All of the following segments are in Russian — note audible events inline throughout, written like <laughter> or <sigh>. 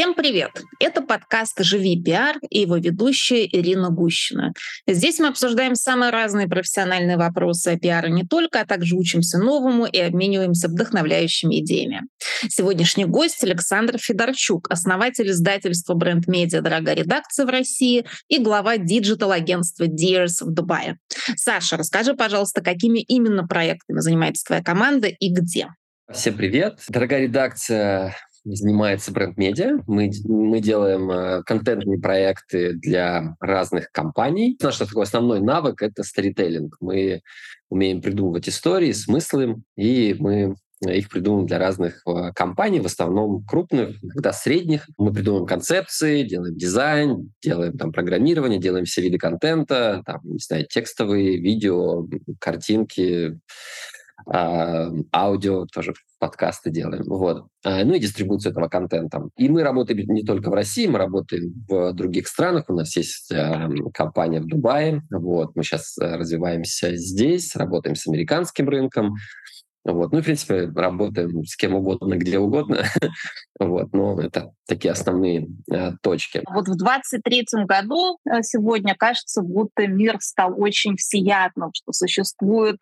Всем привет! Это подкаст «Живи пиар» и его ведущая Ирина Гущина. Здесь мы обсуждаем самые разные профессиональные вопросы о пиаре не только, а также учимся новому и обмениваемся вдохновляющими идеями. Сегодняшний гость Александр Федорчук, основатель издательства бренд-медиа «Дорогая редакция» в России и глава диджитал-агентства Dears в Дубае. Саша, расскажи, пожалуйста, какими именно проектами занимается твоя команда и где? Всем привет. Дорогая редакция занимается бренд-медиа. Мы, мы делаем э, контентные проекты для разных компаний. Наш такой основной навык — это сторителлинг. Мы умеем придумывать истории, смыслы, и мы их придумываем для разных э, компаний, в основном крупных, иногда средних. Мы придумываем концепции, делаем дизайн, делаем там программирование, делаем все виды контента, там, не знаю, текстовые, видео, картинки, аудио тоже подкасты делаем, вот. А, ну и дистрибуцию этого контента. И мы работаем не только в России, мы работаем в других странах. У нас есть э, компания в Дубае, вот. Мы сейчас э, развиваемся здесь, работаем с американским рынком, вот. Ну, в принципе, работаем с кем угодно, где угодно. <laughs> вот. Но это такие основные э, точки. Вот в 23 году э, сегодня кажется, будто мир стал очень всеядным, что существует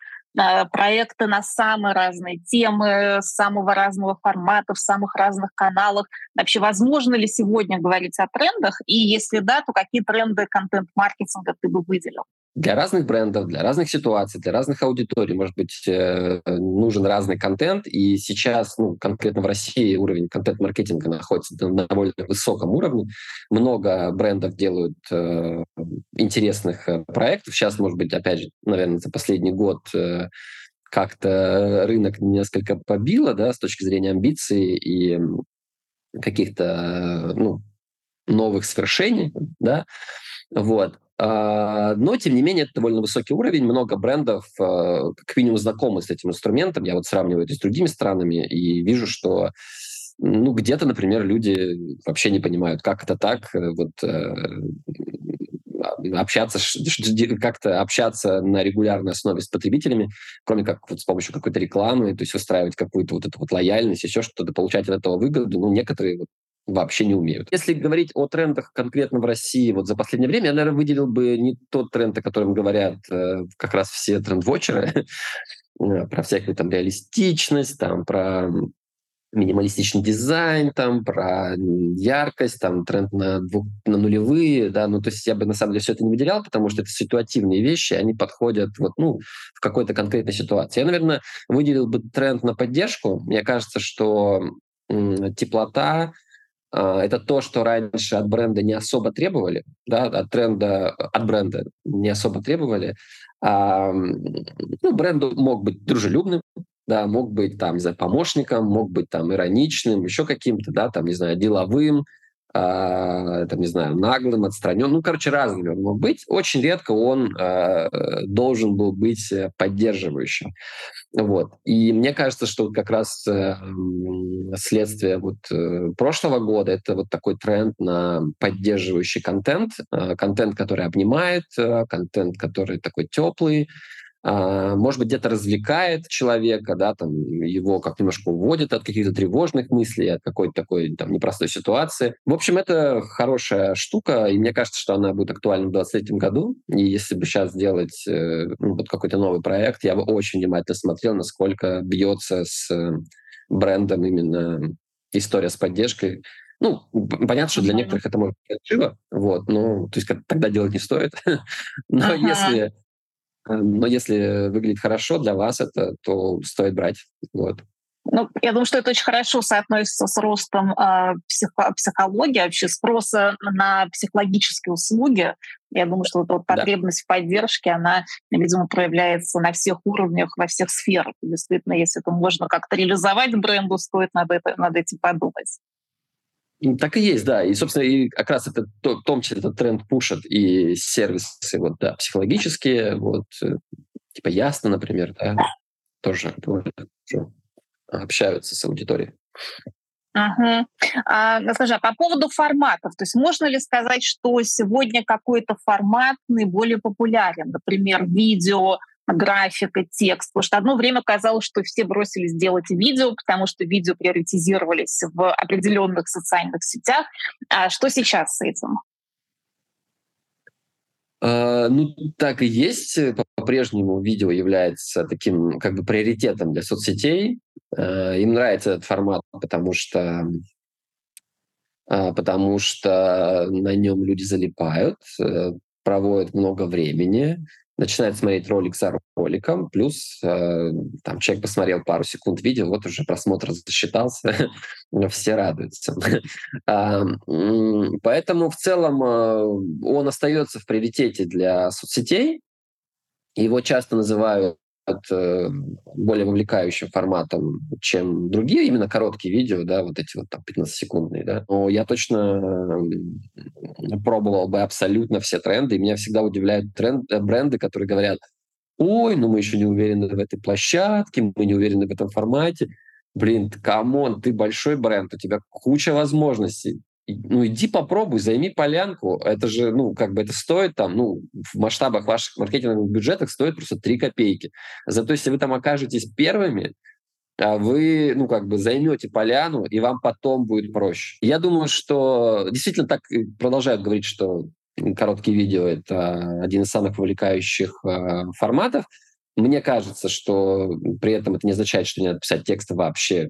проекты на самые разные темы, самого разного формата, в самых разных каналах. Вообще, возможно ли сегодня говорить о трендах? И если да, то какие тренды контент-маркетинга ты бы выделил? Для разных брендов, для разных ситуаций, для разных аудиторий, может быть, э, нужен разный контент. И сейчас, ну, конкретно в России уровень контент-маркетинга находится на довольно высоком уровне. Много брендов делают э, интересных э, проектов. Сейчас, может быть, опять же, наверное, за последний год э, как-то рынок несколько побило, да, с точки зрения амбиций и каких-то, ну, новых свершений, да, вот. А, но, тем не менее, это довольно высокий уровень. Много брендов, как минимум, знакомы с этим инструментом. Я вот сравниваю это с другими странами и вижу, что ну, где-то, например, люди вообще не понимают, как это так, э, вот э, общаться, как-то общаться на регулярной основе с потребителями, кроме как вот с помощью какой-то рекламы, то есть устраивать какую-то вот эту вот лояльность, еще что-то, получать от этого выгоду. Ну, некоторые вот вообще не умеют. Если говорить о трендах конкретно в России вот за последнее время, я, наверное, выделил бы не тот тренд, о котором говорят э, как раз все тренд-вотчеры, <laughs> э, про всякую там реалистичность, там про минималистичный дизайн, там, про яркость, там, тренд на, двух, на нулевые, да, ну, то есть я бы, на самом деле, все это не выделял, потому что это ситуативные вещи, они подходят, вот, ну, в какой-то конкретной ситуации. Я, наверное, выделил бы тренд на поддержку. Мне кажется, что м, теплота, это то, что раньше от бренда не особо требовали, да, от тренда, от бренда не особо требовали. А, ну, бренд мог быть дружелюбным, да, мог быть там, не знаю, помощником, мог быть там ироничным, еще каким-то, да, там, не знаю, деловым, там, не знаю, наглым, отстраненным. Ну, короче, разными он мог быть. Очень редко он э, должен был быть поддерживающим. Вот. И мне кажется, что как раз э, следствие вот э, прошлого года это вот такой тренд на поддерживающий контент, э, контент, который обнимает, э, контент, который такой теплый, а, может быть, где-то развлекает человека, да, там, его как немножко уводит от каких-то тревожных мыслей, от какой-то такой там непростой ситуации. В общем, это хорошая штука, и мне кажется, что она будет актуальна в 2023 году. И если бы сейчас сделать э, ну, вот какой-то новый проект, я бы очень внимательно смотрел, насколько бьется с э, брендом именно история с поддержкой. Ну, понятно, что для некоторых это может быть живо, вот, но то есть тогда делать не стоит. <laughs> Но ага. если но если выглядит хорошо для вас это, то стоит брать. Вот. Ну, я думаю, что это очень хорошо соотносится с ростом э, психо- психологии, вообще спроса на психологические услуги. Я думаю, что эта вот потребность да. в поддержке, она, видимо, проявляется на всех уровнях, во всех сферах. Действительно, если это можно как-то реализовать бренду, стоит над, это, над этим подумать. Так и есть, да. И, собственно, и как раз это в том числе этот тренд пушит и сервисы вот, да, психологические, вот, э, типа Ясно, например, да, тоже общаются с аудиторией. Угу. А, ну, скажи, а по поводу форматов, то есть можно ли сказать, что сегодня какой-то формат наиболее популярен? Например, видео, графика, текст? Потому что одно время казалось, что все бросились делать видео, потому что видео приоритизировались в определенных социальных сетях. А что сейчас с этим? Uh, ну, так и есть. По-прежнему видео является таким как бы приоритетом для соцсетей. Uh, им нравится этот формат, потому что uh, потому что на нем люди залипают, э, проводят много времени, начинает смотреть ролик за роликом, плюс э, там человек посмотрел пару секунд видео, вот уже просмотр засчитался, <laughs> все радуются. <laughs> а, поэтому в целом э, он остается в приоритете для соцсетей. Его часто называют Э, более вовлекающим форматом, чем другие, именно короткие видео, да, вот эти вот там 15-секундные, да. Но я точно пробовал бы абсолютно все тренды, и меня всегда удивляют тренд, э, бренды, которые говорят, ой, ну мы еще не уверены в этой площадке, мы не уверены в этом формате. Блин, come on, ты большой бренд, у тебя куча возможностей ну, иди попробуй, займи полянку. Это же, ну, как бы это стоит там, ну, в масштабах ваших маркетинговых бюджетов стоит просто 3 копейки. Зато если вы там окажетесь первыми, а вы, ну, как бы займете поляну, и вам потом будет проще. Я думаю, что действительно так продолжают говорить, что короткие видео — это один из самых вовлекающих э, форматов. Мне кажется, что при этом это не означает, что не надо писать тексты вообще.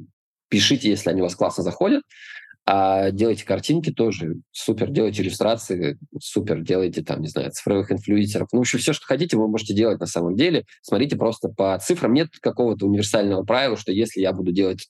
Пишите, если они у вас классно заходят. А делайте картинки тоже супер, делайте иллюстрации супер, делайте там, не знаю, цифровых инфлюенсеров. Ну, в общем, все, что хотите, вы можете делать на самом деле. Смотрите просто по цифрам. Нет какого-то универсального правила, что если я буду делать,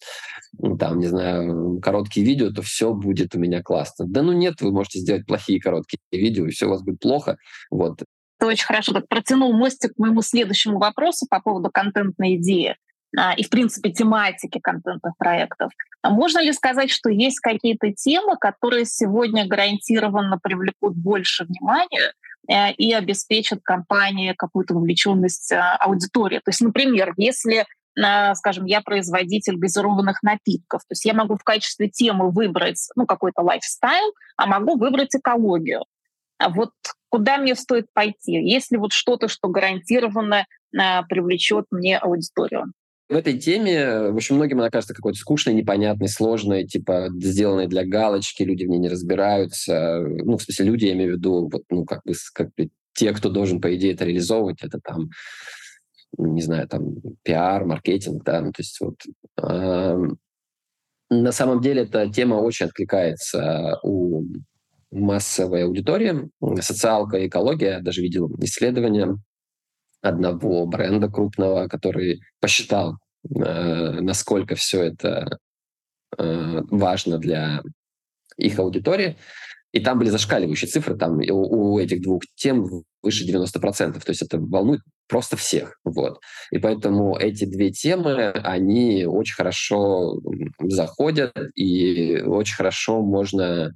там, не знаю, короткие видео, то все будет у меня классно. Да ну нет, вы можете сделать плохие короткие видео, и все у вас будет плохо. Вот. Ты очень хорошо так протянул мостик к моему следующему вопросу по поводу контентной идеи. А, и, в принципе, тематики контентных проектов. А можно ли сказать, что есть какие-то темы, которые сегодня гарантированно привлекут больше внимания э, и обеспечат компании какую-то вовлеченность а, аудитории? То есть, например, если скажем, я производитель газированных напитков. То есть я могу в качестве темы выбрать ну, какой-то лайфстайл, а могу выбрать экологию. А вот куда мне стоит пойти? Есть ли вот что-то, что гарантированно привлечет мне аудиторию? В этой теме, в общем, многим она кажется какой-то скучной, непонятной, сложной, типа сделанной для галочки, люди в ней не разбираются. Ну, в смысле, люди, я имею в виду, вот, ну, как бы, как бы те, кто должен, по идее, это реализовывать, это там, не знаю, там, пиар, маркетинг, да, ну, то есть вот... Э, на самом деле эта тема очень откликается у массовой аудитории. Социалка, экология, я даже видел исследования одного бренда крупного, который посчитал, э, насколько все это э, важно для их аудитории. И там были зашкаливающие цифры, там у, у этих двух тем выше 90%. То есть это волнует просто всех. Вот. И поэтому эти две темы, они очень хорошо заходят, и очень хорошо можно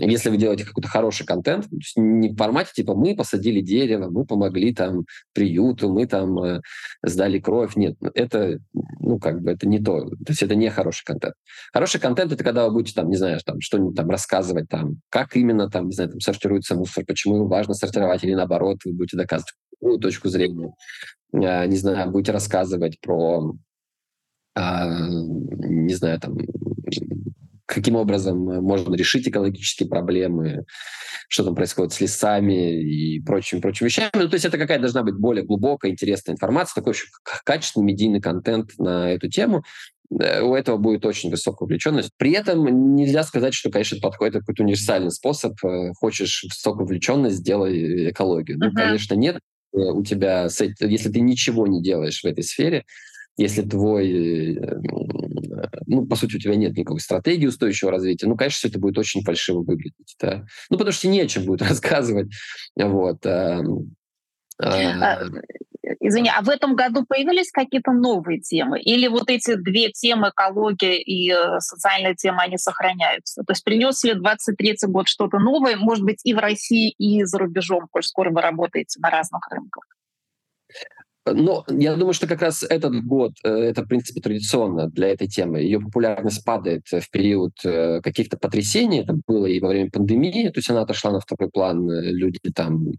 если вы делаете какой-то хороший контент, не в формате типа мы посадили дерево, мы помогли там приюту, мы там э, сдали кровь. Нет, это, ну, как бы, это не то. То есть это не хороший контент. Хороший контент — это когда вы будете там, не знаю, там, что-нибудь там рассказывать, там, как именно там, не знаю, там, сортируется мусор, почему его важно сортировать, или наоборот, вы будете доказывать точку зрения. А, не знаю, будете рассказывать про а, не знаю, там, каким образом э, можно решить экологические проблемы, что там происходит с лесами и прочими, прочими вещами. Ну, то есть это какая должна быть более глубокая, интересная информация, такой очень качественный медийный контент на эту тему. Э, у этого будет очень высокая увлеченность. При этом нельзя сказать, что, конечно, это подходит какой-то универсальный способ. Э, хочешь высокую увлеченность, сделай экологию. Ну, uh-huh. конечно, нет. У тебя, если ты ничего не делаешь в этой сфере, если твой, ну, по сути, у тебя нет никакой стратегии устойчивого развития, ну, конечно, все это будет очень фальшиво выглядеть. Да? Ну, потому что не о чем будет <laughs> рассказывать. Вот. А, а, извини, а в этом году появились какие-то новые темы? Или вот эти две темы, экология и э, социальная тема, они сохраняются? То есть принес ли 23-й год что-то новое, может быть, и в России, и за рубежом, коль скоро вы работаете на разных рынках? Но я думаю, что как раз этот год, э, это, в принципе, традиционно для этой темы. Ее популярность падает в период э, каких-то потрясений. Это было и во время пандемии, то есть она отошла на второй план. Люди там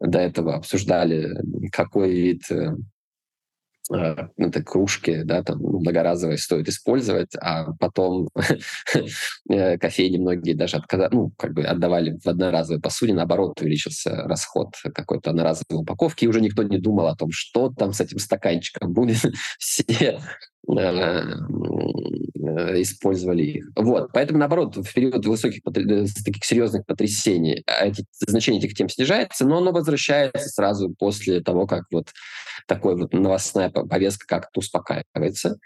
до этого обсуждали, какой вид это ну, кружки, да, там ну, многоразовые стоит использовать, а потом <laughs> э, кофейни многие даже отказали, ну, как бы отдавали в одноразовой посуде, наоборот, увеличился расход какой-то одноразовой упаковки, и уже никто не думал о том, что там с этим стаканчиком будет. <laughs> Все Э, использовали их. Вот. Поэтому, наоборот, в период высоких, э, таких серьезных потрясений а эти, значение этих тем снижается, но оно возвращается сразу после того, как вот такой вот новостная повестка как-то успокаивается.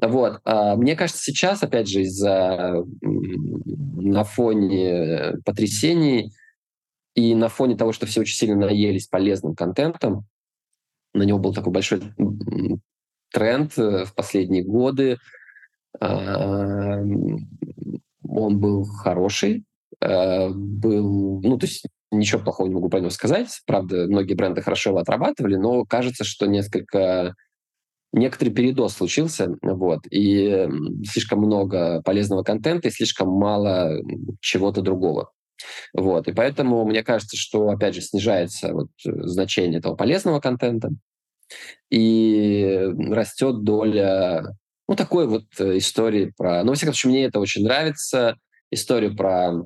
Вот. А мне кажется, сейчас, опять же, из-за на фоне потрясений и на фоне того, что все очень сильно наелись полезным контентом, на него был такой большой тренд э, в последние годы. А, он был хороший, э, был, ну, то есть ничего плохого не могу про него сказать. Правда, многие бренды хорошо его отрабатывали, но кажется, что несколько некоторый передоз случился, вот, и слишком много полезного контента и слишком мало чего-то другого. Вот, и поэтому мне кажется, что, опять же, снижается вот значение этого полезного контента, и растет доля, ну, такой вот э, истории про... Ну, во всяком случае, мне это очень нравится, история про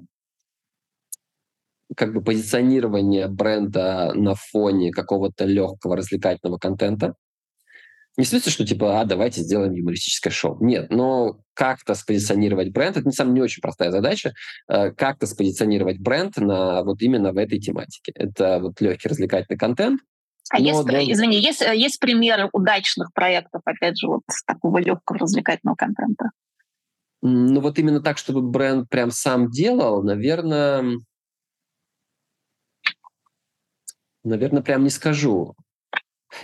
как бы позиционирование бренда на фоне какого-то легкого развлекательного контента. Не в смысле, что типа, а, давайте сделаем юмористическое шоу. Нет, но как-то спозиционировать бренд, это, на самом не очень простая задача, э, как-то спозиционировать бренд на вот именно в этой тематике. Это вот легкий развлекательный контент, а Но, есть, да. извини, есть, э, есть примеры удачных проектов, опять же, вот такого легкого развлекательного контента? Ну вот именно так, чтобы бренд прям сам делал, наверное, наверное, прям не скажу.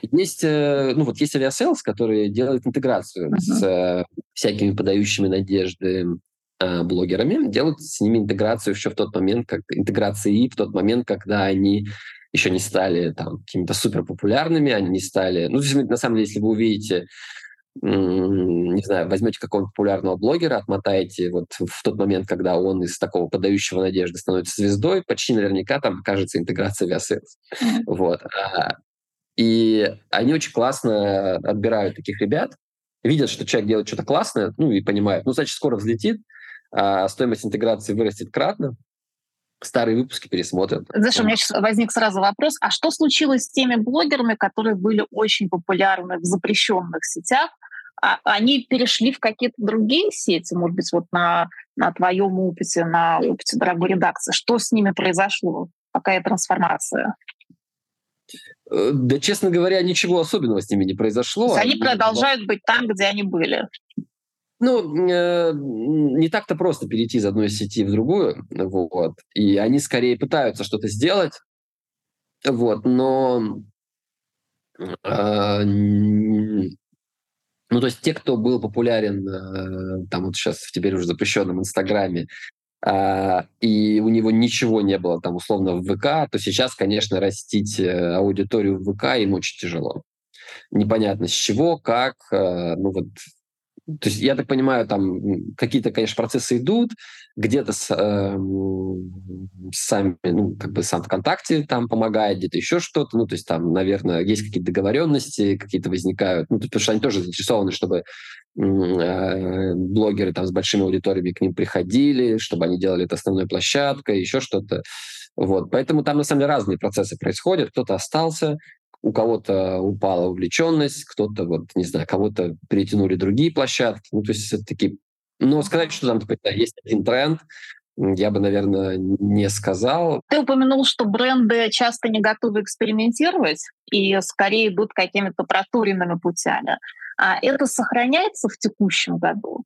Есть, э, ну вот есть Aviasales, который делает интеграцию uh-huh. с э, всякими подающими надежды э, блогерами, делают с ними интеграцию еще в тот момент, как интеграции в тот момент, когда они еще не стали там какими-то супер популярными, они не стали... Ну, на самом деле, если вы увидите, не знаю, возьмете какого-нибудь популярного блогера, отмотаете вот в тот момент, когда он из такого подающего надежды становится звездой, почти наверняка там окажется интеграция Aviasales. Вот. А, и они очень классно отбирают таких ребят, видят, что человек делает что-то классное, ну и понимают, ну, значит, скоро взлетит, а стоимость интеграции вырастет кратно, старые выпуски пересмотрят. Знаешь, у меня сейчас возник сразу вопрос, а что случилось с теми блогерами, которые были очень популярны в запрещенных сетях? А они перешли в какие-то другие сети, может быть, вот на, на твоем опыте, на опыте дорогой редакции? Что с ними произошло? Какая трансформация? Э, да, честно говоря, ничего особенного с ними не произошло. они, они продолжают быть там, где они были. Ну, э, не так-то просто перейти из одной сети в другую, вот. И они скорее пытаются что-то сделать, вот, но э, ну, то есть те, кто был популярен э, там вот сейчас в теперь уже запрещенном Инстаграме, э, и у него ничего не было там условно в ВК, то сейчас, конечно, растить э, аудиторию в ВК им очень тяжело. Непонятно с чего, как, э, ну вот то есть, я так понимаю, там какие-то, конечно, процессы идут, где-то э, сами, ну, как бы сам ВКонтакте там помогает, где-то еще что-то, ну, то есть там, наверное, есть какие-то договоренности, какие-то возникают, ну, потому что они тоже заинтересованы, чтобы э, блогеры там с большими аудиториями к ним приходили, чтобы они делали это основной площадкой, еще что-то. Вот. Поэтому там, на самом деле, разные процессы происходят. Кто-то остался, у кого-то упала увлеченность, кто-то, вот, не знаю, кого-то перетянули другие площадки. Ну, то есть все-таки... Но сказать, что там да, есть один тренд, я бы, наверное, не сказал. Ты упомянул, что бренды часто не готовы экспериментировать и скорее идут какими-то проторенными путями. А это сохраняется в текущем году?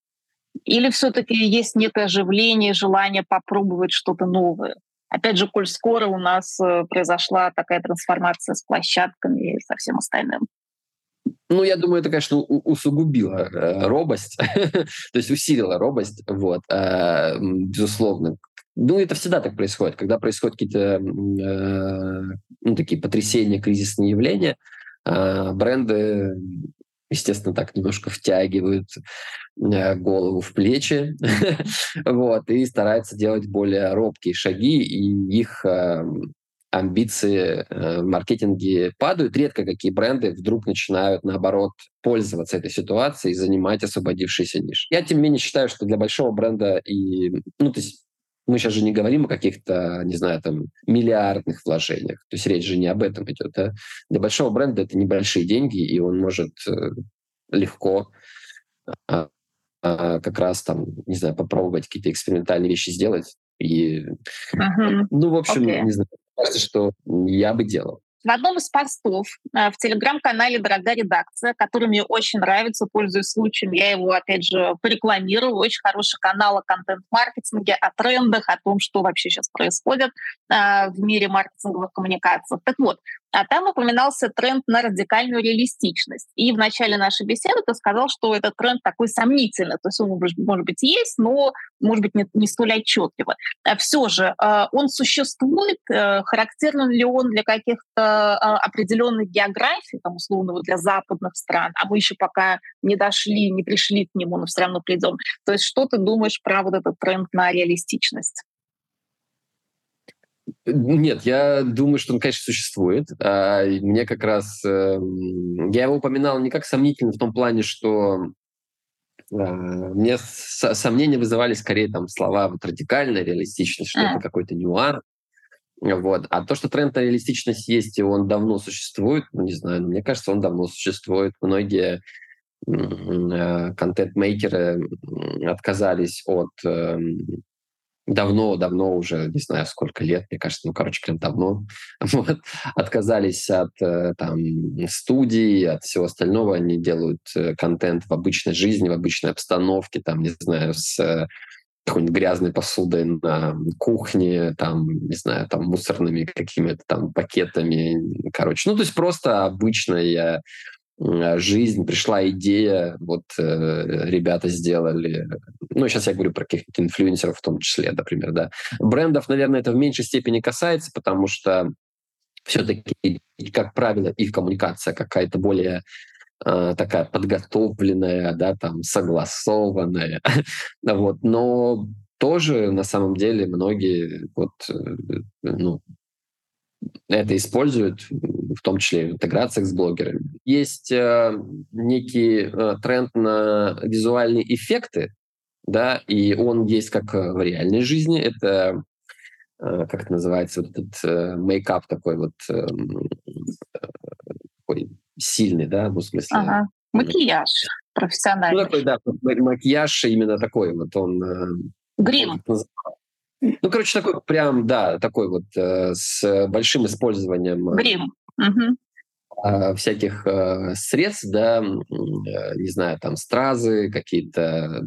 Или все-таки есть некое оживление, желание попробовать что-то новое? Опять же, коль скоро у нас э, произошла такая трансформация с площадками и со всем остальным. Ну, я думаю, это, конечно, усугубило э, робость, <laughs> то есть усилило робость, вот, э, безусловно. Ну, это всегда так происходит, когда происходят какие-то э, ну, такие потрясения, кризисные явления, А, бренды, естественно, так немножко втягивают э, голову в плечи, <laughs> вот, и стараются делать более робкие шаги, и их эм, амбиции э, в маркетинге падают. Редко какие бренды вдруг начинают, наоборот, пользоваться этой ситуацией и занимать освободившиеся ниши. Я, тем не менее, считаю, что для большого бренда и... Ну, то есть мы сейчас же не говорим о каких-то, не знаю, там, миллиардных вложениях. То есть речь же не об этом идет. Да? Для большого бренда это небольшие деньги, и он может э, легко а, а, как раз там, не знаю, попробовать какие-то экспериментальные вещи сделать. И, uh-huh. ну, в общем, okay. не знаю, кажется, что я бы делал. В одном из постов э, в телеграм-канале «Дорогая редакция», который мне очень нравится, пользуясь случаем, я его, опять же, порекламирую. Очень хороший канал о контент-маркетинге, о трендах, о том, что вообще сейчас происходит э, в мире маркетинговых коммуникаций. Так вот, а там упоминался тренд на радикальную реалистичность. И в начале нашей беседы ты сказал, что этот тренд такой сомнительный. То есть он, может быть, есть, но, может быть, не, не столь отчетливо. А Все же э, он существует. Э, характерен ли он для каких-то э, определенных географий, там, условно, для западных стран, а мы еще пока не дошли, не пришли к нему, но все равно придем. То есть что ты думаешь про вот этот тренд на реалистичность? Нет, я думаю, что он, конечно, существует. А, мне как раз... Эм, я его упоминал не как сомнительный в том плане, что а, мне сомнения вызывали скорее там слова вот радикальная реалистичность, что это какой-то нюанс. Вот. А то, что тренд на реалистичность есть, и он давно существует, ну, не знаю, но мне кажется, он давно существует. Многие э, контент-мейкеры отказались от эм, давно-давно уже, не знаю, сколько лет, мне кажется, ну, короче, прям давно, <laughs> вот, отказались от э, там студий, от всего остального, они делают э, контент в обычной жизни, в обычной обстановке, там, не знаю, с э, какой-нибудь грязной посудой на кухне, там, не знаю, там, мусорными какими-то там пакетами, короче. Ну, то есть просто обычная жизнь, пришла идея, вот э, ребята сделали, ну, сейчас я говорю про каких-то инфлюенсеров в том числе, например, да. Брендов, наверное, это в меньшей степени касается, потому что все-таки, как правило, их коммуникация какая-то более э, такая подготовленная, да, там, согласованная, <laughs> вот, но тоже на самом деле многие вот, э, ну, это используют, в том числе в интеграциях с блогерами. Есть э, некий э, тренд на визуальные эффекты, да, и он есть как в реальной жизни. Это э, как это называется, вот этот э, мейкап такой вот э, такой сильный, да, ну, в смысле. Ага. Макияж профессиональный. Ну, такой, да, макияж именно такой вот он. Э, Грим. Ну, короче, такой прям, да, такой вот э, с большим использованием э, Грим. Угу. э, всяких э, средств, да, э, не знаю, там стразы, какие-то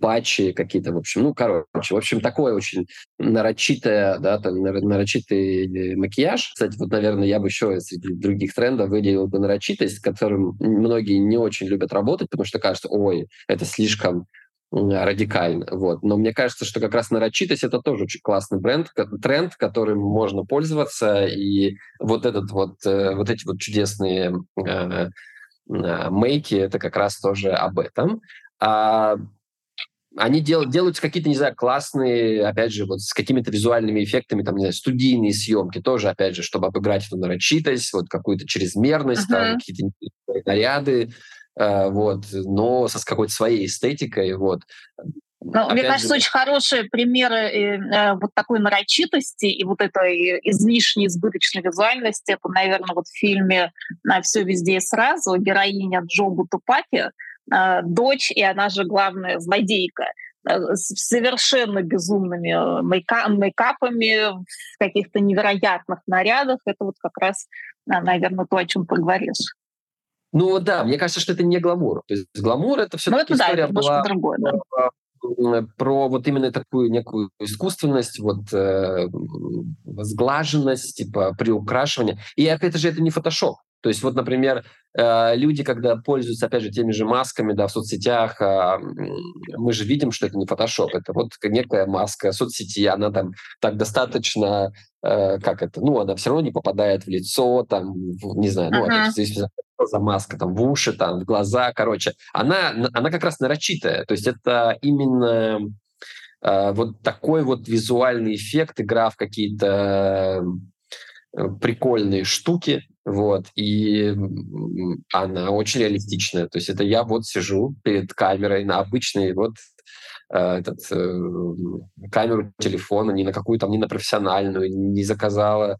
патчи какие-то, в общем, ну, короче, в общем, такое очень нарочитое, да, там, нарочитый макияж. Кстати, вот, наверное, я бы еще среди других трендов выделил бы нарочитость, с которым многие не очень любят работать, потому что кажется, ой, это слишком радикально. Вот. Но мне кажется, что как раз нарочитость — это тоже очень классный бренд, тренд, которым можно пользоваться. И вот, этот вот, э, вот эти вот чудесные э, э, мейки — это как раз тоже об этом. А они дел, делают какие-то, не знаю, классные, опять же, вот с какими-то визуальными эффектами, там, не знаю, студийные съемки тоже, опять же, чтобы обыграть эту нарочитость, вот какую-то чрезмерность, uh-huh. там, какие-то наряды, Э, вот, но со с какой-то своей эстетикой, вот. Ну, мне кажется, же... очень хорошие примеры э, э, вот такой нарочитости и вот этой излишней избыточной визуальности. Это, наверное, вот в фильме «На все везде и сразу» героиня Джо Бутупаки, э, дочь, и она же главная злодейка э, с совершенно безумными мейка мейкапами, в каких-то невероятных нарядах. Это вот как раз, наверное, то, о чем ты говоришь. Ну да, мне кажется, что это не гламур. То есть гламур это все-таки ну, история да, была другое, да. про, про вот именно такую некую искусственность, вот э, сглаженность, типа приукрашивание. И опять же, это не фотошоп. То есть вот, например, э, люди, когда пользуются, опять же, теми же масками, да, в соцсетях, э, мы же видим, что это не фотошоп, это вот некая маска соцсети, она там так достаточно, э, как это, ну, она все равно не попадает в лицо, там, не знаю, ну, uh-huh. здесь за маска, там, в уши, там, в глаза, короче. Она, она как раз нарочитая, то есть это именно э, вот такой вот визуальный эффект, игра в какие-то э, прикольные штуки, вот, и она очень реалистичная. То есть это я вот сижу перед камерой на обычной вот э, этот, э, камеру телефона, не на какую-то, не на профессиональную, не заказала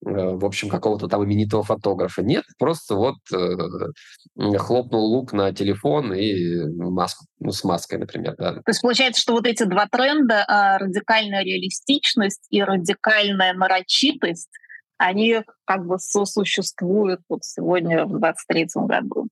в общем, какого-то там именитого фотографа. Нет, просто вот э, хлопнул лук на телефон и маску, ну, с маской, например. Да. То есть получается, что вот эти два тренда, а, радикальная реалистичность и радикальная нарочитость, они как бы сосуществуют вот сегодня в 23 году.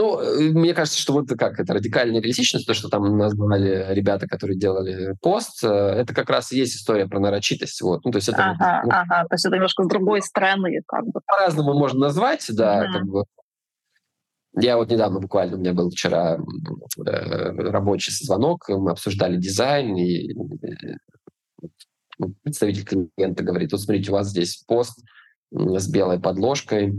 Ну, э, мне кажется, что вот как это радикальная реалистичность, то, что там назвали ребята, которые делали пост, э, это как раз и есть история про нарочитость. Вот. Ну, то есть это, ага, ну, ага, то есть это немножко с другой стороны. Как бы. По-разному можно назвать, да, mm-hmm. как бы. Я вот недавно буквально, у меня был вчера э, рабочий звонок, мы обсуждали дизайн, и ну, представитель клиента говорит, вот смотрите, у вас здесь пост с белой подложкой,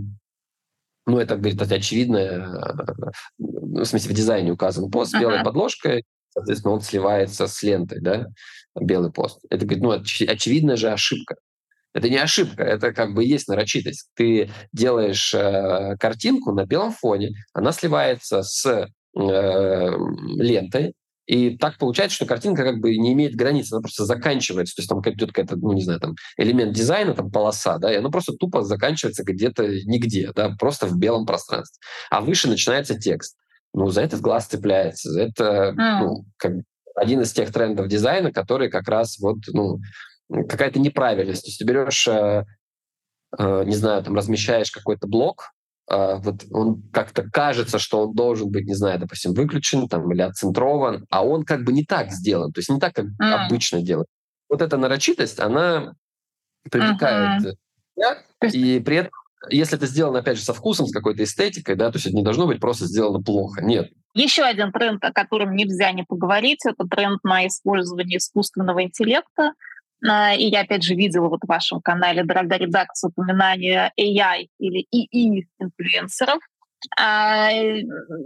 ну, это, говорит, это очевидно, э, в смысле, в дизайне указан пост с белой uh-huh. подложкой, соответственно, он сливается с лентой, да, белый пост. Это, говорит, ну, оч- очевидная же ошибка. Это не ошибка, это как бы есть нарочитость. Ты делаешь э, картинку на белом фоне, она сливается с э, лентой, и так получается, что картинка как бы не имеет границ, она просто заканчивается. То есть там идет какая-то, ну, не знаю, там элемент дизайна, там полоса, да, и она просто тупо заканчивается где-то нигде, да, просто в белом пространстве. А выше начинается текст. Ну, за это глаз цепляется. Это mm. ну, как один из тех трендов дизайна, который как раз вот, ну, какая-то неправильность. То есть ты берешь, э, э, не знаю, там размещаешь какой-то блок, вот он как-то кажется, что он должен быть, не знаю, допустим, выключен там или отцентрован, а он как бы не так сделан, то есть не так, как mm. обычно делают. Вот эта нарочитость, она привлекает uh-huh. и при этом, если это сделано, опять же, со вкусом, с какой-то эстетикой, да, то есть это не должно быть просто сделано плохо, нет. Еще один тренд, о котором нельзя не поговорить, это тренд на использование искусственного интеллекта а, и я, опять же, видела вот в вашем канале «Дорогая редакция» упоминание AI или EE-инфлюенсеров. А,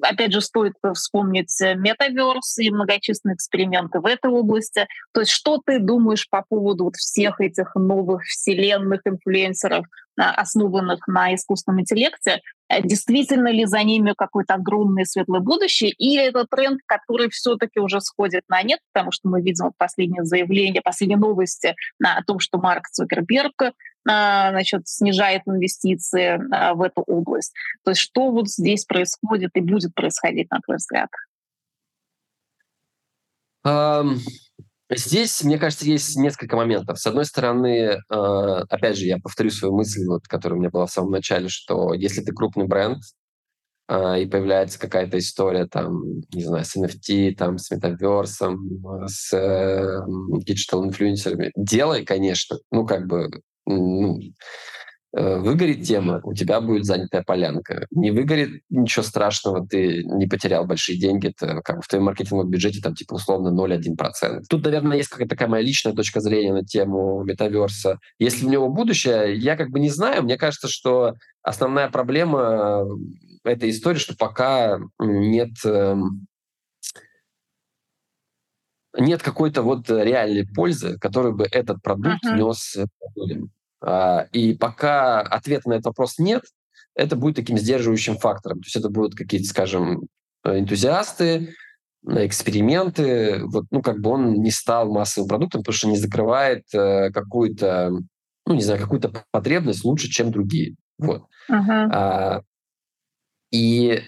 опять же, стоит вспомнить метаверс и многочисленные эксперименты в этой области. То есть что ты думаешь по поводу вот всех этих новых вселенных инфлюенсеров, основанных на искусственном интеллекте? Э, действительно ли за ними какое-то огромное светлое будущее, или это тренд, который все-таки уже сходит на нет, потому что мы видим последнее заявление, последние новости о том, что Марк Цукерберг значит, снижает инвестиции в эту область. То есть что вот здесь происходит и будет происходить, на твой взгляд? Um, здесь, мне кажется, есть несколько моментов. С одной стороны, uh, опять же, я повторю свою мысль, вот, которая у меня была в самом начале, что если ты крупный бренд, Uh, и появляется какая-то история там, не знаю, с NFT, там, с метаверсом, с э, диджитал-инфлюенсерами. Делай, конечно. Ну, как бы ну, э, выгорит тема, у тебя будет занятая полянка. Не выгорит, ничего страшного, ты не потерял большие деньги, это как в твоем маркетинговом бюджете там типа условно 0,1%. Тут, наверное, есть какая-то такая моя личная точка зрения на тему метаверса. Если у него будущее, я как бы не знаю, мне кажется, что основная проблема этой истории, что пока нет эм, нет какой-то вот реальной пользы, которую бы этот продукт uh-huh. нес людям. А, и пока ответа на этот вопрос нет, это будет таким сдерживающим фактором. То есть это будут какие-то, скажем, энтузиасты, эксперименты. Вот, ну, как бы он не стал массовым продуктом, потому что не закрывает э, какую-то, ну, не знаю, какую-то потребность лучше, чем другие. Вот. Uh-huh. А, и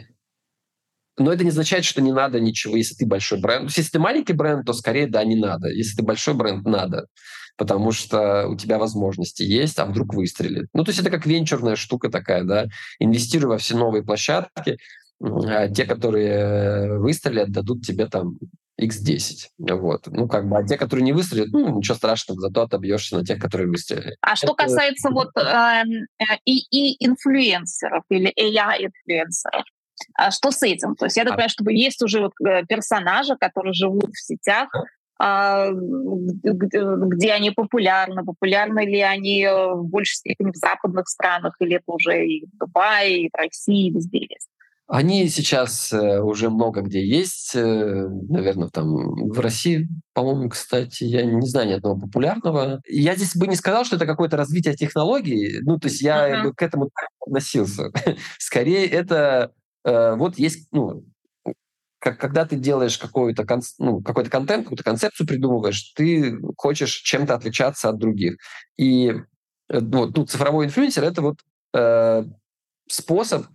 но это не означает, что не надо ничего, если ты большой бренд. То есть, если ты маленький бренд, то скорее да, не надо. Если ты большой бренд, надо. Потому что у тебя возможности есть, а вдруг выстрелит. Ну, то есть это как венчурная штука такая, да. Инвестируй во все новые площадки, а те, которые выстрелят, дадут тебе там X10. Вот. Ну, как бы, а те, которые не выстрелят, ну, ничего страшного, зато отобьешься на тех, которые выстрелили. А что Это... касается вот эм, э, и, и инфлюенсеров или AI-инфлюенсеров, а что с этим? То есть я так понимаю, что есть уже вот э, персонажи, которые живут в сетях, где они популярны, популярны ли они э, в большей степени в западных странах, или это уже и в Дубае, и в России, и везде есть? Они сейчас э, уже много где есть, э, наверное, там в России, по-моему, кстати, я не знаю ни одного популярного. Я здесь бы не сказал, что это какое-то развитие технологий, ну, то есть я uh-huh. бы к этому относился. <laughs> Скорее, это вот есть, ну, как, когда ты делаешь какой-то кон, ну, какой-то контент, какую-то концепцию придумываешь, ты хочешь чем-то отличаться от других. И вот, ну, цифровой инфлюенсер — это вот э, способ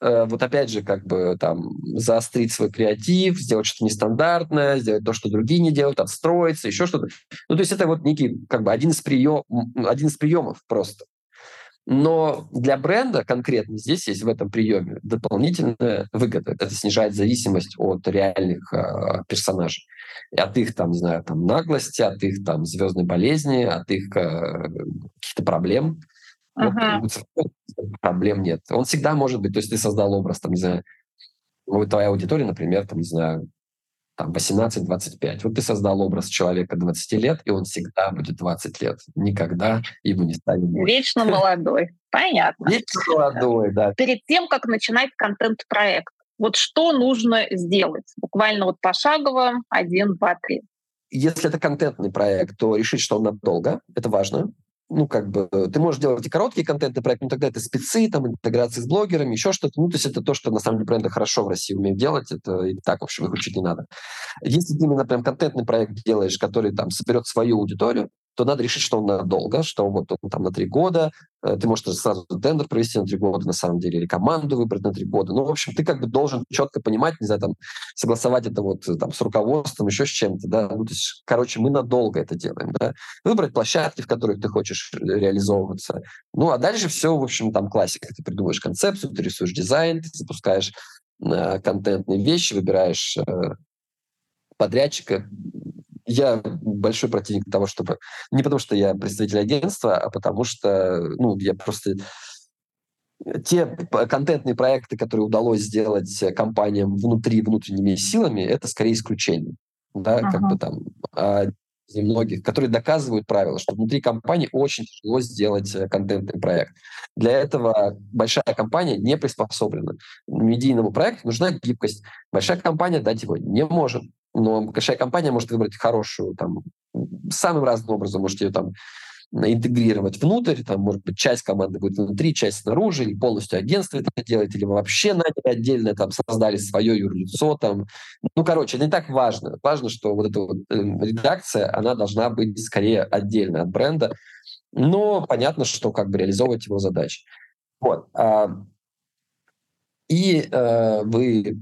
Э, вот опять же, как бы там заострить свой креатив, сделать что-то нестандартное, сделать то, что другие не делают, отстроиться, еще что-то. Ну, то есть это вот некий, как бы один из, прием, один из приемов просто. Но для бренда конкретно здесь есть в этом приеме дополнительная выгода. Это снижает зависимость от реальных э, персонажей. От их, там, не знаю, там, наглости, от их там звездной болезни, от их э, каких-то проблем. Uh-huh. Вот, проблем нет. Он всегда может быть, то есть ты создал образ, там, не знаю, вот твоя аудитория, например, там, не знаю, там 18-25. Вот ты создал образ человека 20 лет, и он всегда будет 20 лет. Никогда ему не станет больше. Вечно молодой. Понятно. Вечно молодой, да. Перед тем, как начинать контент-проект, вот что нужно сделать? Буквально вот пошагово, один, два, три. Если это контентный проект, то решить, что он надолго. Это важно ну, как бы, ты можешь делать и короткие контентные проекты, но тогда это спецы, там, интеграции с блогерами, еще что-то. Ну, то есть это то, что, на самом деле, бренды хорошо в России умеют делать, это и так, в общем, учить не надо. Если ты именно прям контентный проект делаешь, который там соберет свою аудиторию, то надо решить, что он надолго, что вот он там на три года. Э, ты можешь сразу тендер провести на три года, на самом деле, или команду выбрать на три года. Ну, в общем, ты как бы должен четко понимать, не знаю, там, согласовать это вот там с руководством, еще с чем-то, да. Ну, то есть, короче, мы надолго это делаем, да. Выбрать площадки, в которых ты хочешь реализовываться. Ну, а дальше все, в общем, там классика. Ты придумываешь концепцию, ты рисуешь дизайн, ты запускаешь э, контентные вещи, выбираешь э, подрядчика, я большой противник того, чтобы... Не потому, что я представитель агентства, а потому что, ну, я просто... Те контентные проекты, которые удалось сделать компаниям внутри, внутренними силами, это скорее исключение. Да, ага. как бы там... А многих, которые доказывают правила, что внутри компании очень тяжело сделать э, контентный проект. Для этого большая компания не приспособлена. Медийному проекту нужна гибкость. Большая компания дать его не может но большая компания может выбрать хорошую, там, самым разным образом, можете ее там интегрировать внутрь, там, может быть, часть команды будет внутри, часть снаружи, или полностью агентство это делает, или вообще наняли отдельно, там, создали свое юрлицо, там. Ну, короче, это не так важно. Важно, что вот эта вот э, редакция, она должна быть скорее отдельно от бренда, но понятно, что как бы реализовывать его задачи. Вот. А, и э, вы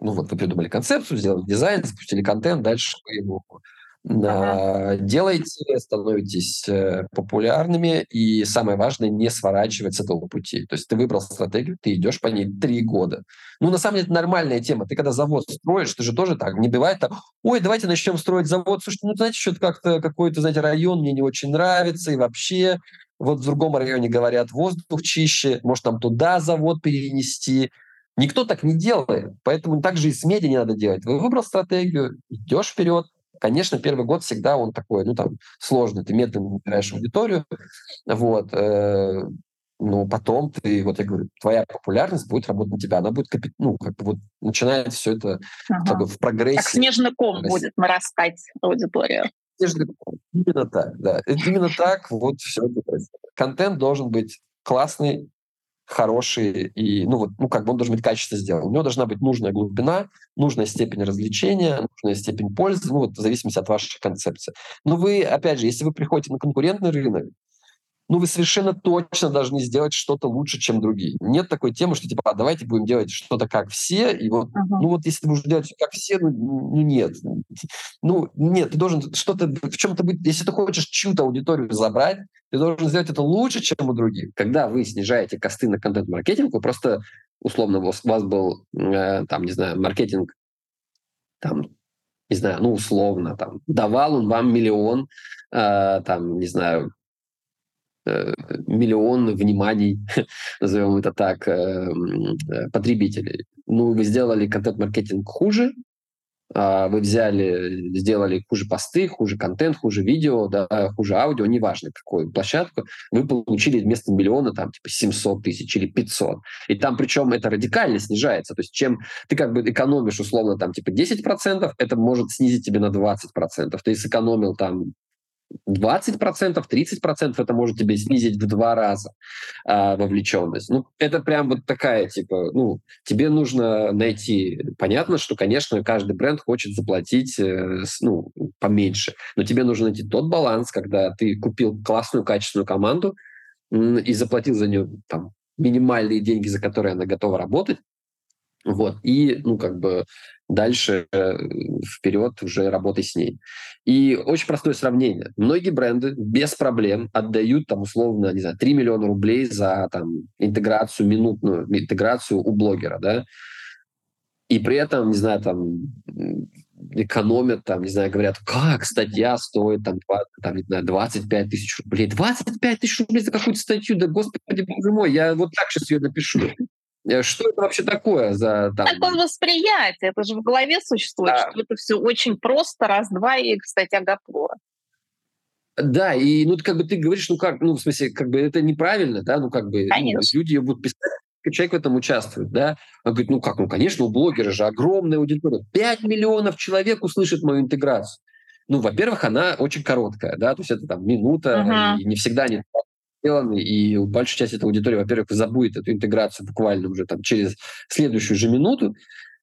ну вот вы придумали концепцию, сделали дизайн, запустили контент, дальше вы его ага. делаете, становитесь э, популярными, и самое важное, не сворачивать с этого пути. То есть ты выбрал стратегию, ты идешь по ней три года. Ну, на самом деле, это нормальная тема. Ты когда завод строишь, ты же тоже так, не бывает там, ой, давайте начнем строить завод. Слушайте, ну, знаете, что-то как-то какой-то, знаете, район мне не очень нравится, и вообще вот в другом районе говорят, воздух чище, может, там туда завод перенести. Никто так не делает, поэтому так же и с медиа не надо делать. Вы выбрал стратегию, идешь вперед. Конечно, первый год всегда он такой, ну там, сложный, ты медленно набираешь аудиторию, вот, э, но потом ты, вот я говорю, твоя популярность будет работать на тебя, она будет, капит, ну, как бы вот начинает все это ага. в прогрессе. Как снежный ком будет нарастать аудитория. Снежный ком. Именно так, да. Именно так вот все это происходит. Контент должен быть классный, хороший, и, ну, вот, ну, как бы он должен быть качественно сделан. У него должна быть нужная глубина, нужная степень развлечения, нужная степень пользы, ну, вот, в зависимости от вашей концепции. Но вы, опять же, если вы приходите на конкурентный рынок, ну, вы совершенно точно должны сделать что-то лучше, чем другие. Нет такой темы, что типа, а давайте будем делать что-то как все, и вот, uh-huh. ну вот если ты будешь делать как все, ну, ну нет. Ну нет, ты должен что-то в чем-то быть, если ты хочешь чью-то аудиторию забрать, ты должен сделать это лучше, чем у других. Когда вы снижаете косты на контент-маркетинг, вы просто, условно, у вас был, э, там, не знаю, маркетинг там не знаю, ну, условно, там, давал он вам миллион, э, там, не знаю, миллион вниманий, <laughs> назовем это так, э, э, потребителей. Ну, вы сделали контент-маркетинг хуже, а, вы взяли, сделали хуже посты, хуже контент, хуже видео, да, хуже аудио, неважно какую площадку, вы получили вместо миллиона там типа 700 тысяч или 500. И там причем это радикально снижается. То есть чем ты как бы экономишь условно там типа 10%, это может снизить тебе на 20%. Ты сэкономил там 20%, 30% это может тебе снизить в два раза а, вовлеченность. Ну, это прям вот такая, типа, ну, тебе нужно найти... Понятно, что, конечно, каждый бренд хочет заплатить, э, ну, поменьше, но тебе нужно найти тот баланс, когда ты купил классную, качественную команду и заплатил за нее там минимальные деньги, за которые она готова работать, вот, и, ну, как бы дальше э, вперед уже работай с ней. И очень простое сравнение. Многие бренды без проблем отдают, там, условно, не знаю, 3 миллиона рублей за, там, интеграцию, минутную интеграцию у блогера, да, и при этом, не знаю, там, экономят, там, не знаю, говорят, как статья стоит, там, 20, там, не знаю, 25 тысяч рублей. 25 тысяч рублей за какую-то статью? Да, господи, боже мой, я вот так сейчас ее напишу. Э, что это вообще такое за... Там... Такое восприятие, это же в голове существует, да. что это все очень просто, раз-два, и, кстати, Агаплора. Да, и ну как бы ты говоришь, ну как, ну в смысле, как бы это неправильно, да, ну как бы ну, люди будут писать, человек в этом участвует, да. Он говорит, ну как, ну конечно, у блогера же огромная аудитория, 5 миллионов человек услышит мою интеграцию. Ну, во-первых, она очень короткая, да, то есть это там минута, uh-huh. и не всегда не сделаны, и большая часть этой аудитории, во-первых, забудет эту интеграцию буквально уже там через следующую же минуту.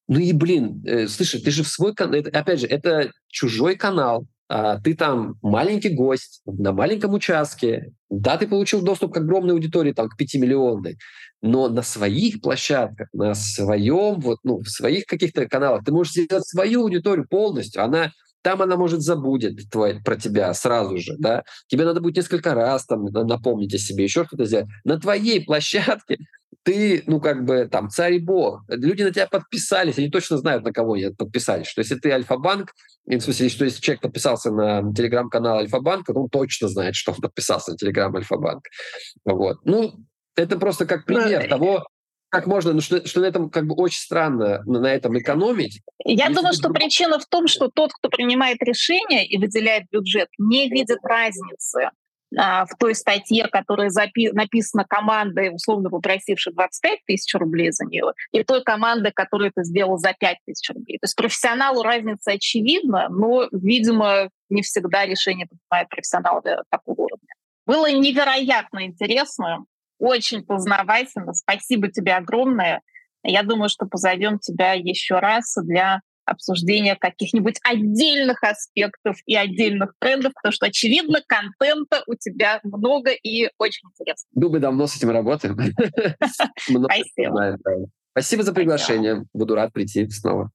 Ну и, блин, э, слушай, ты же в свой канал, опять же, это чужой канал, а, ты там маленький гость на маленьком участке, да, ты получил доступ к огромной аудитории, там, к 5 миллионной, но на своих площадках, на своем, вот, ну, в своих каких-то каналах ты можешь сделать свою аудиторию полностью, она там она, может, забудет твой, про тебя сразу же, да. Тебе надо будет несколько раз там напомнить о себе, еще что-то сделать. На твоей площадке ты, ну, как бы, там, царь и бог. Люди на тебя подписались, они точно знают, на кого они подписались. Что если ты Альфа-банк, в смысле, что если человек подписался на телеграм-канал Альфа-банка, то он точно знает, что он подписался на телеграм Альфа-банк. Вот. Ну, это просто как пример того, как можно, ну что, что на этом как бы очень странно на этом экономить. Я думаю, что причина в том, что тот, кто принимает решение и выделяет бюджет, не видит разницы а, в той статье, которая запи- написана командой, условно попросившей 25 тысяч рублей за нее, и той командой, которая это сделала за 5 тысяч рублей. То есть профессионалу разница очевидна, но, видимо, не всегда решение принимает профессионал такого уровня. Было невероятно интересно очень познавательно. Спасибо тебе огромное. Я думаю, что позовем тебя еще раз для обсуждения каких-нибудь отдельных аспектов и отдельных трендов, потому что, очевидно, контента у тебя много и очень интересно. Ну, мы давно с этим работаем. <laughs> Спасибо. Спасибо за приглашение. Буду рад прийти снова.